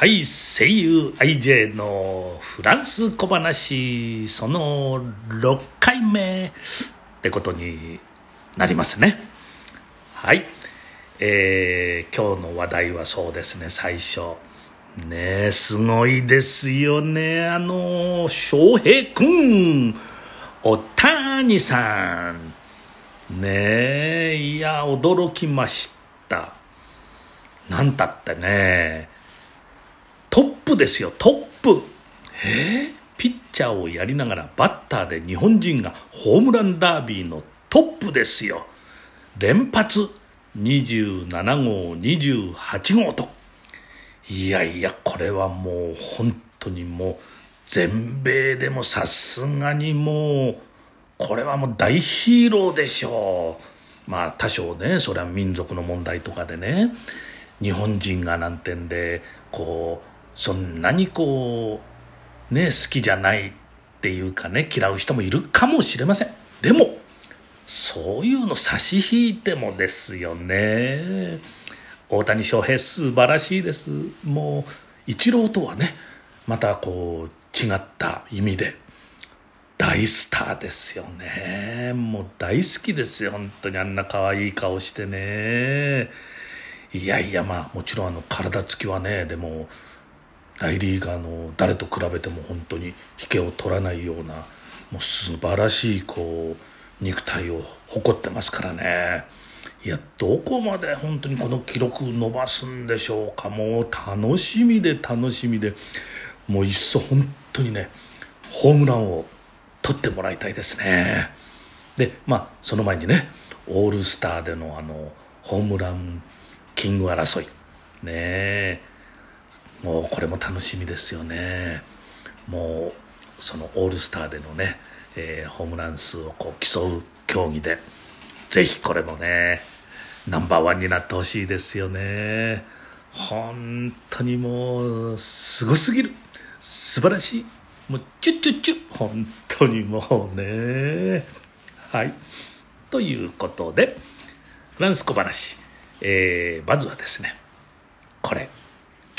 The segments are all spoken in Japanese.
はい声優 IJ のフランス小話その6回目ってことになりますね。はい。えー、今日の話題はそうですね。最初。ねすごいですよね。あの翔平君おたにさん。ねいや驚きました。なんたってね。プですよ。トップ。え？ー、ピッチャーをやりながらバッターで日本人がホームランダービーのトップですよ。連発。27号28号と。いやいやこれはもう本当にもう全米でもさすがにもうこれはもう大ヒーローでしょう。まあ多少ねそれは民族の問題とかでね。日本人がなんてんでこうそんなにこうね好きじゃないっていうかね嫌う人もいるかもしれません。でもそういうの差し引いてもですよね。大谷翔平素晴らしいです。もうイチローとはねまたこう違った意味で大スターですよね。もう大好きですよ本当に。あんな可愛い顔してね。いやいやまあもちろんあの体つきはねでも大リーガーの誰と比べても本当に引けを取らないようなもう素晴らしいこう肉体を誇ってますからね。いやどこまで本当にこの記録伸ばすんでしょうか。もう楽しみで楽しみで。もういっそ本当にねホームランを取ってもらいたいですね。でまあその前にねオールスターでのあのホームランキング争い。ねえ。もうこれも楽しみですよね。もうそのオールスターでのね、えー、ホームラン数をこう競う競技でぜひこれもねナンバーワンになってほしいですよね。本当にもうすごすぎる。素晴らしい。もうチュッチュッチュ。ッ本当にもうね。はい。ということでフランス小話、えー、まずはですねこれ。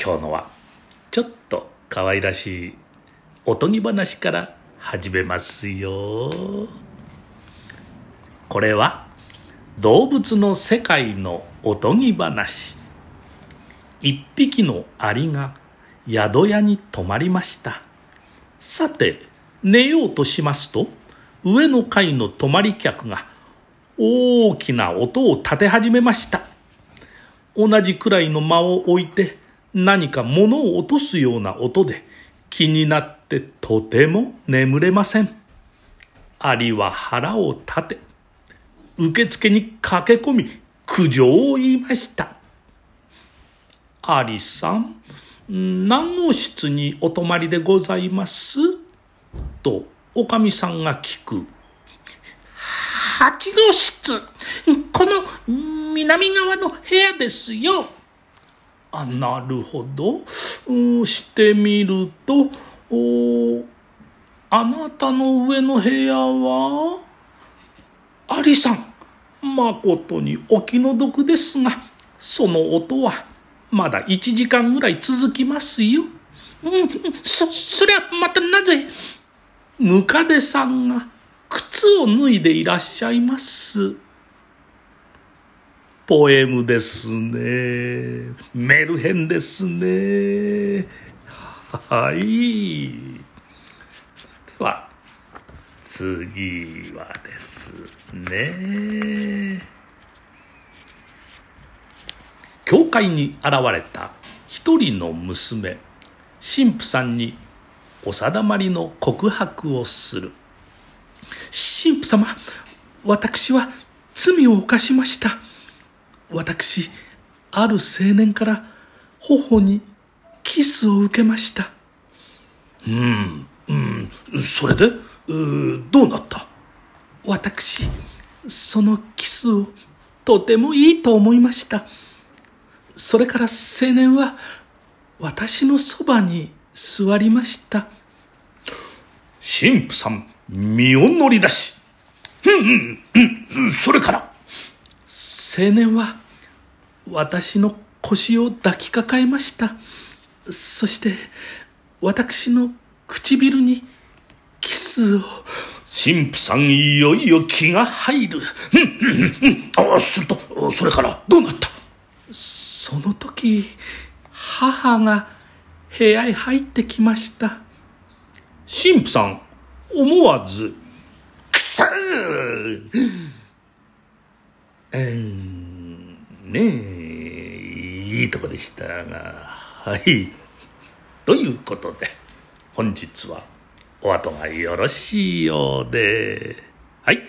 今日のはちょっと可愛らしいおとぎ話から始めますよ。これは動物の世界のおとぎ話。一匹のアリが宿屋に泊まりました。さて寝ようとしますと上の階の泊まり客が大きな音を立て始めました。同じくらいの間を置いて何か物を落とすような音で気になってとても眠れません。アリは腹を立て、受付に駆け込み苦情を言いました。アリさん、何号室にお泊まりでございます？と、おかみさんが聞く。八号室、この南側の部屋ですよ。あなるほど、うん、してみるとあなたの上の部屋はアリさんまことにお気の毒ですがその音はまだ1時間ぐらい続きますよ。うん、そ、そりゃまたなぜムカデさんが靴を脱いでいらっしゃいます。ポエムですね。メルヘンですね。はい。では、次はですね。教会に現れた一人の娘、神父さんにお定まりの告白をする。神父様、私は罪を犯しました。私ある青年から頬にキスを受けました。うんうんそれで？どうなった？私そのキスをとてもいいと思いました。それから青年は私のそばに座りました。神父さん身を乗り出し。うんうんうんそれから？青年は私の腰を抱きかかえました。そして私の唇にキスを。神父さんいよいよ気が入る。うんうんうんあするとそれからどうなった？その時母が部屋へ入ってきました。神父さん思わず「くそー!」うんねえいいとこでしたがはい。ということで本日はお後がよろしいようではい。